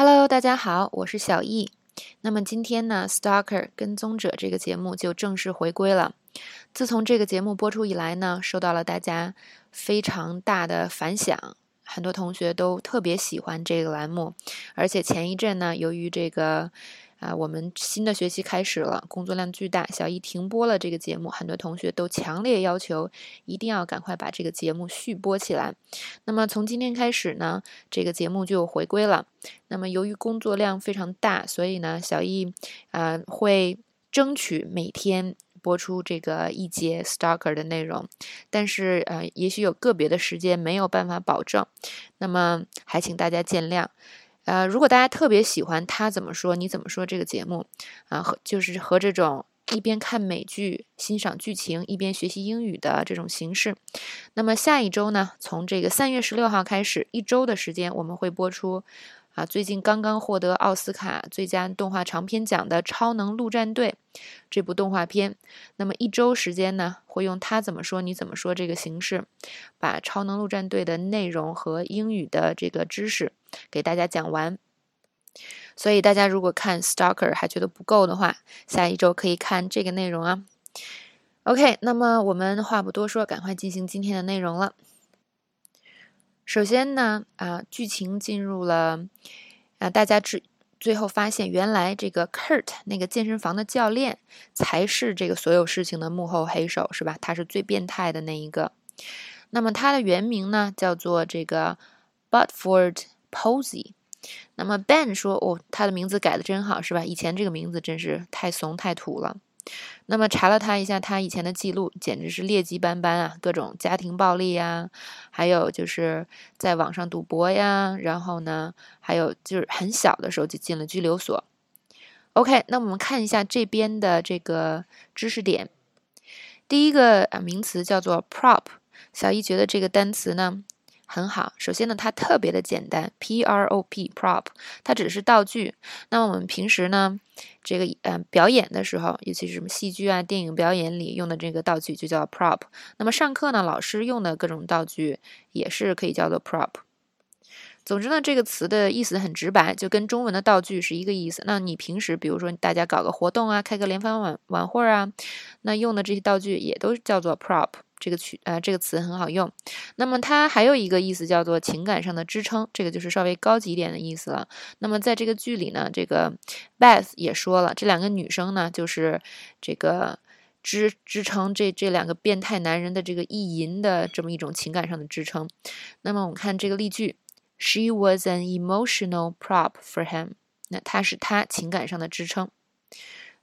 Hello，大家好，我是小易。那么今天呢，《Stalker 跟踪者》这个节目就正式回归了。自从这个节目播出以来呢，受到了大家非常大的反响，很多同学都特别喜欢这个栏目。而且前一阵呢，由于这个。啊，我们新的学期开始了，工作量巨大，小易停播了这个节目，很多同学都强烈要求一定要赶快把这个节目续播起来。那么从今天开始呢，这个节目就回归了。那么由于工作量非常大，所以呢，小易啊会争取每天播出这个一节 Stalker 的内容，但是呃，也许有个别的时间没有办法保证，那么还请大家见谅。呃，如果大家特别喜欢他怎么说你怎么说这个节目，啊，和就是和这种一边看美剧欣赏剧情一边学习英语的这种形式，那么下一周呢，从这个三月十六号开始，一周的时间我们会播出。啊，最近刚刚获得奥斯卡最佳动画长片奖的《超能陆战队》这部动画片，那么一周时间呢，会用他怎么说你怎么说这个形式，把《超能陆战队》的内容和英语的这个知识给大家讲完。所以大家如果看《Stalker》还觉得不够的话，下一周可以看这个内容啊。OK，那么我们话不多说，赶快进行今天的内容了。首先呢，啊，剧情进入了，啊，大家最最后发现，原来这个 Kurt 那个健身房的教练才是这个所有事情的幕后黑手，是吧？他是最变态的那一个。那么他的原名呢，叫做这个 Butford Posey。那么 Ben 说，哦，他的名字改的真好，是吧？以前这个名字真是太怂太土了。那么查了他一下，他以前的记录简直是劣迹斑斑啊，各种家庭暴力呀，还有就是在网上赌博呀，然后呢，还有就是很小的时候就进了拘留所。OK，那我们看一下这边的这个知识点，第一个名词叫做 prop，小一觉得这个单词呢。很好，首先呢，它特别的简单，P R O P prop，它只是道具。那么我们平时呢，这个呃表演的时候，尤其是什么戏剧啊、电影表演里用的这个道具就叫 prop。那么上课呢，老师用的各种道具也是可以叫做 prop。总之呢，这个词的意思很直白，就跟中文的道具是一个意思。那你平时比如说大家搞个活动啊，开个联欢晚晚会啊，那用的这些道具也都叫做 prop。这个曲呃，这个词很好用。那么它还有一个意思叫做情感上的支撑，这个就是稍微高级一点的意思了。那么在这个剧里呢，这个 Beth 也说了，这两个女生呢，就是这个支支撑这这两个变态男人的这个意淫的这么一种情感上的支撑。那么我们看这个例句，She was an emotional prop for him。那她是他情感上的支撑。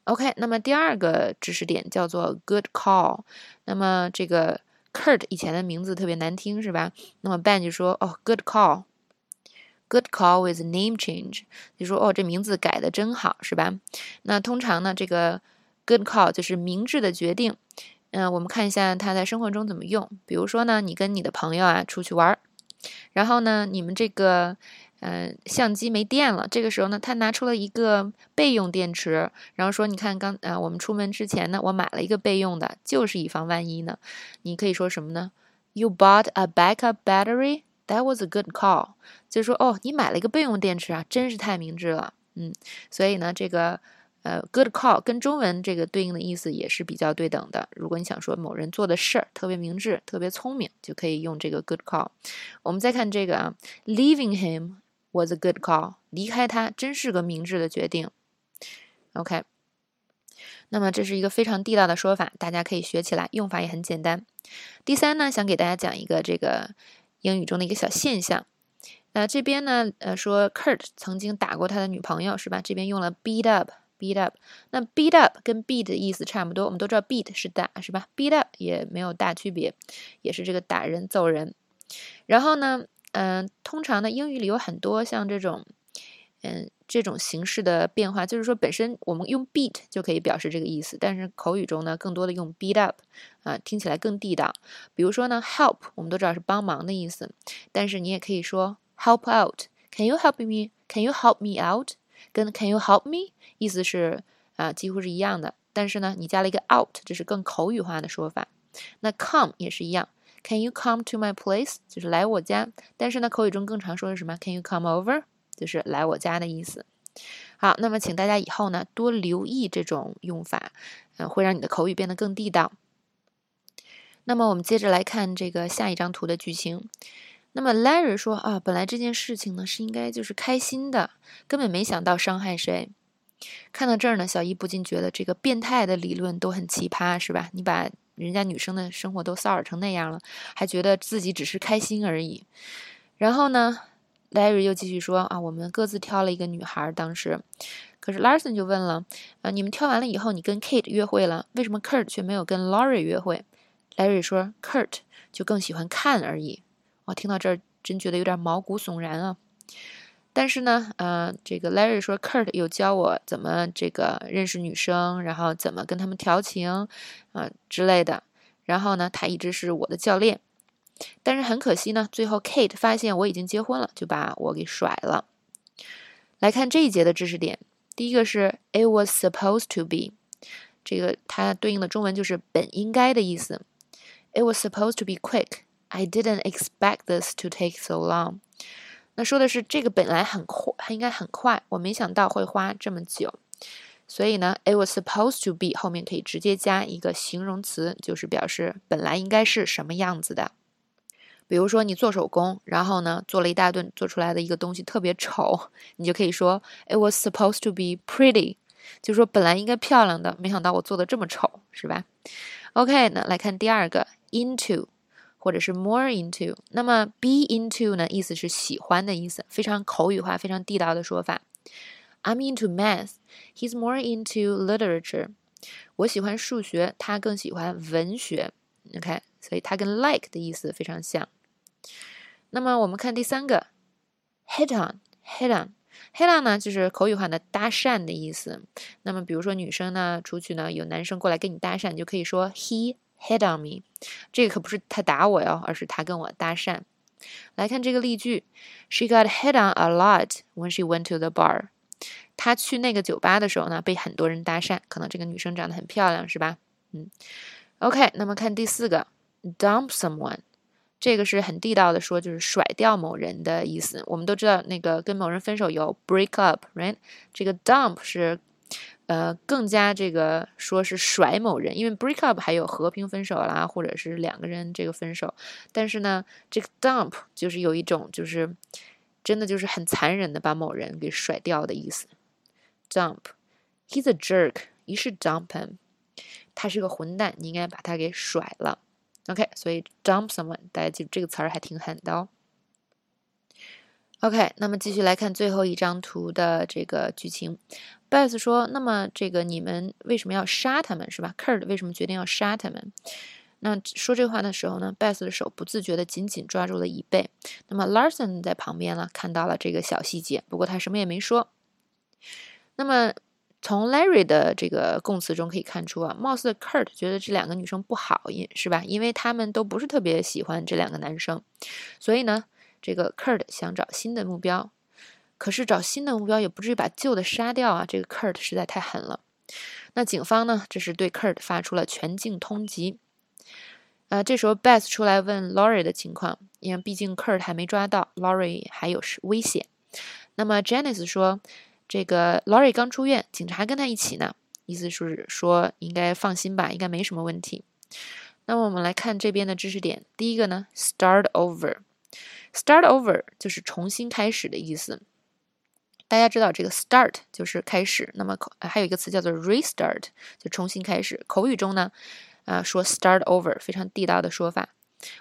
OK，那么第二个知识点叫做 good call。那么这个 Kurt 以前的名字特别难听，是吧？那么 Ben 就说：“哦，good call，good call with name change。”就说：“哦，这名字改的真好，是吧？”那通常呢，这个 good call 就是明智的决定。嗯，我们看一下他在生活中怎么用。比如说呢，你跟你的朋友啊出去玩儿，然后呢，你们这个。嗯，相机没电了。这个时候呢，他拿出了一个备用电池，然后说：“你看，刚啊，我们出门之前呢，我买了一个备用的，就是以防万一呢。”你可以说什么呢？You bought a backup battery. That was a good call. 就说，哦，你买了一个备用电池啊，真是太明智了。嗯，所以呢，这个呃，good call 跟中文这个对应的意思也是比较对等的。如果你想说某人做的事儿特别明智、特别聪明，就可以用这个 good call。我们再看这个啊，leaving him。Was a good call，离开他真是个明智的决定。OK，那么这是一个非常地道的说法，大家可以学起来，用法也很简单。第三呢，想给大家讲一个这个英语中的一个小现象。那这边呢，呃，说 Kurt 曾经打过他的女朋友，是吧？这边用了 beat up beat up。那 beat up 跟 beat 的意思差不多，我们都知道 beat 是打，是吧？beat up 也没有大区别，也是这个打人、揍人。然后呢？嗯，通常呢，英语里有很多像这种，嗯，这种形式的变化，就是说本身我们用 beat 就可以表示这个意思，但是口语中呢，更多的用 beat up，啊，听起来更地道。比如说呢，help 我们都知道是帮忙的意思，但是你也可以说 help out，Can you help me？Can you help me out？跟 Can you help me 意思是啊几乎是一样的，但是呢，你加了一个 out，这是更口语化的说法。那 come 也是一样。Can you come to my place？就是来我家。但是呢，口语中更常说是什么？Can you come over？就是来我家的意思。好，那么请大家以后呢多留意这种用法，嗯，会让你的口语变得更地道。那么我们接着来看这个下一张图的剧情。那么 Larry 说啊，本来这件事情呢是应该就是开心的，根本没想到伤害谁。看到这儿呢，小伊不禁觉得这个变态的理论都很奇葩，是吧？你把人家女生的生活都骚扰成那样了，还觉得自己只是开心而已。然后呢，Larry 又继续说啊，我们各自挑了一个女孩，当时，可是 Larson 就问了啊，你们挑完了以后，你跟 Kate 约会了，为什么 Kurt 却没有跟 Laurie 约会？Larry 说，Kurt 就更喜欢看而已。我听到这儿，真觉得有点毛骨悚然啊！但是呢，呃，这个 Larry 说，Kurt 有教我怎么这个认识女生，然后怎么跟他们调情，啊之类的。然后呢，他一直是我的教练。但是很可惜呢，最后 Kate 发现我已经结婚了，就把我给甩了。来看这一节的知识点，第一个是 It was supposed to be，这个它对应的中文就是本应该的意思。It was supposed to be quick。I didn't expect this to take so long。那说的是这个本来很快，它应该很快，我没想到会花这么久。所以呢，it was supposed to be 后面可以直接加一个形容词，就是表示本来应该是什么样子的。比如说你做手工，然后呢做了一大顿，做出来的一个东西特别丑，你就可以说 it was supposed to be pretty，就说本来应该漂亮的，没想到我做的这么丑，是吧？OK，那来看第二个 into。或者是 more into，那么 be into 呢？意思是喜欢的意思，非常口语化、非常地道的说法。I'm into math. He's more into literature. 我喜欢数学，他更喜欢文学。OK，所以它跟 like 的意思非常像。那么我们看第三个，hit on，hit on，hit on 呢，就是口语化的搭讪的意思。那么比如说女生呢出去呢，有男生过来跟你搭讪，你就可以说 he。Hit on me，这个可不是他打我哟，而是他跟我搭讪。来看这个例句：She got hit on a lot when she went to the bar。她去那个酒吧的时候呢，被很多人搭讪。可能这个女生长得很漂亮，是吧？嗯。OK，那么看第四个，dump someone，这个是很地道的说，就是甩掉某人的意思。我们都知道，那个跟某人分手有 break up，right？这个 dump 是。呃，更加这个说是甩某人，因为 break up 还有和平分手啦，或者是两个人这个分手。但是呢，这个 dump 就是有一种就是真的就是很残忍的把某人给甩掉的意思。dump，he's a jerk，you should dump him。他是个混蛋，你应该把他给甩了。OK，所以 dump someone，大家记住这个词儿还挺狠的哦。OK，那么继续来看最后一张图的这个剧情。Beth 说：“那么这个你们为什么要杀他们，是吧？Kurt 为什么决定要杀他们？”那说这话的时候呢，Beth 的手不自觉地紧紧抓住了椅背。那么 Larson 在旁边呢，看到了这个小细节，不过他什么也没说。那么从 Larry 的这个供词中可以看出啊，貌似 Kurt 觉得这两个女生不好，因是吧？因为他们都不是特别喜欢这两个男生，所以呢。这个 Kurt 想找新的目标，可是找新的目标也不至于把旧的杀掉啊！这个 Kurt 实在太狠了。那警方呢？这是对 Kurt 发出了全境通缉。呃，这时候 Beth 出来问 Laurie 的情况，因为毕竟 Kurt 还没抓到，Laurie 还有危险。那么 Janice 说，这个 Laurie 刚出院，警察跟他一起呢，意思是说应该放心吧，应该没什么问题。那么我们来看这边的知识点，第一个呢，Start over。Start over 就是重新开始的意思。大家知道这个 start 就是开始，那么还有一个词叫做 restart，就重新开始。口语中呢，啊说 start over 非常地道的说法。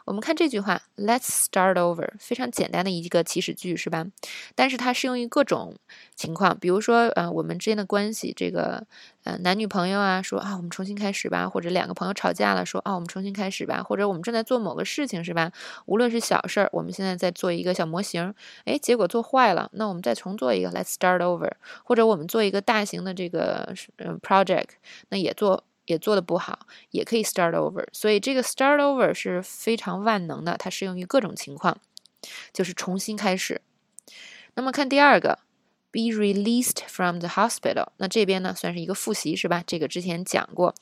我们看这句话，Let's start over，非常简单的一个祈使句，是吧？但是它适用于各种情况，比如说，呃，我们之间的关系，这个，呃，男女朋友啊，说啊，我们重新开始吧；或者两个朋友吵架了，说啊，我们重新开始吧；或者我们正在做某个事情，是吧？无论是小事儿，我们现在在做一个小模型，哎，结果做坏了，那我们再重做一个，Let's start over；或者我们做一个大型的这个，嗯，project，那也做。也做的不好，也可以 start over。所以这个 start over 是非常万能的，它适用于各种情况，就是重新开始。那么看第二个，be released from the hospital。那这边呢算是一个复习是吧？这个之前讲过，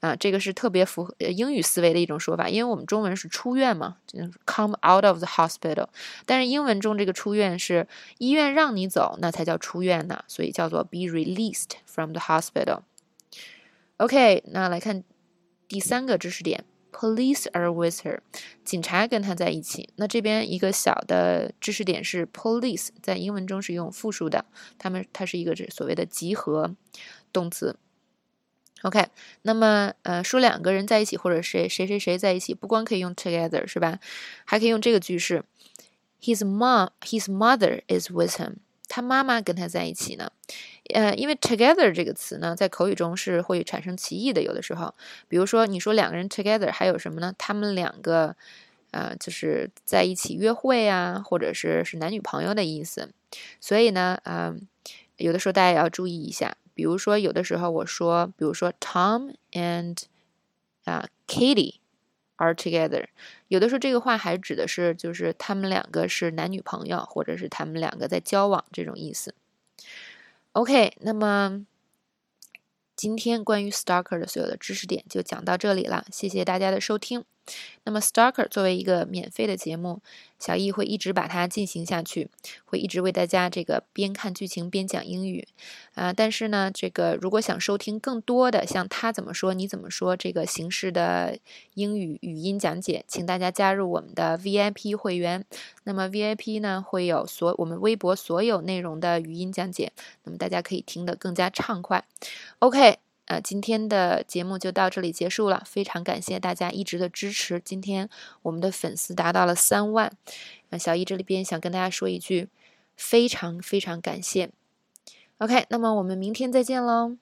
啊，这个是特别符合英语思维的一种说法，因为我们中文是出院嘛就是，come out of the hospital，但是英文中这个出院是医院让你走，那才叫出院呢，所以叫做 be released from the hospital。OK，那来看第三个知识点，police are with her，警察跟她在一起。那这边一个小的知识点是，police 在英文中是用复数的，他们它是一个所谓的集合动词。OK，那么呃，说两个人在一起，或者谁谁谁谁在一起，不光可以用 together 是吧？还可以用这个句式：His mom, his mother is with him。他妈妈跟他在一起呢。呃，因为 together 这个词呢，在口语中是会产生歧义的。有的时候，比如说你说两个人 together，还有什么呢？他们两个呃，就是在一起约会啊，或者是是男女朋友的意思。所以呢，嗯，有的时候大家也要注意一下。比如说，有的时候我说，比如说，Tom and 啊，Katie are together。有的时候这个话还指的是，就是他们两个是男女朋友，或者是他们两个在交往这种意思。OK，那么。今天关于 Stalker 的所有的知识点就讲到这里了，谢谢大家的收听。那么 Stalker 作为一个免费的节目，小易会一直把它进行下去，会一直为大家这个边看剧情边讲英语啊。但是呢，这个如果想收听更多的像他怎么说你怎么说这个形式的英语语音讲解，请大家加入我们的 VIP 会员。那么 VIP 呢会有所我们微博所有内容的语音讲解，那么大家可以听得更加畅快。OK，呃，今天的节目就到这里结束了，非常感谢大家一直的支持。今天我们的粉丝达到了三万，那小易这里边想跟大家说一句，非常非常感谢。OK，那么我们明天再见喽。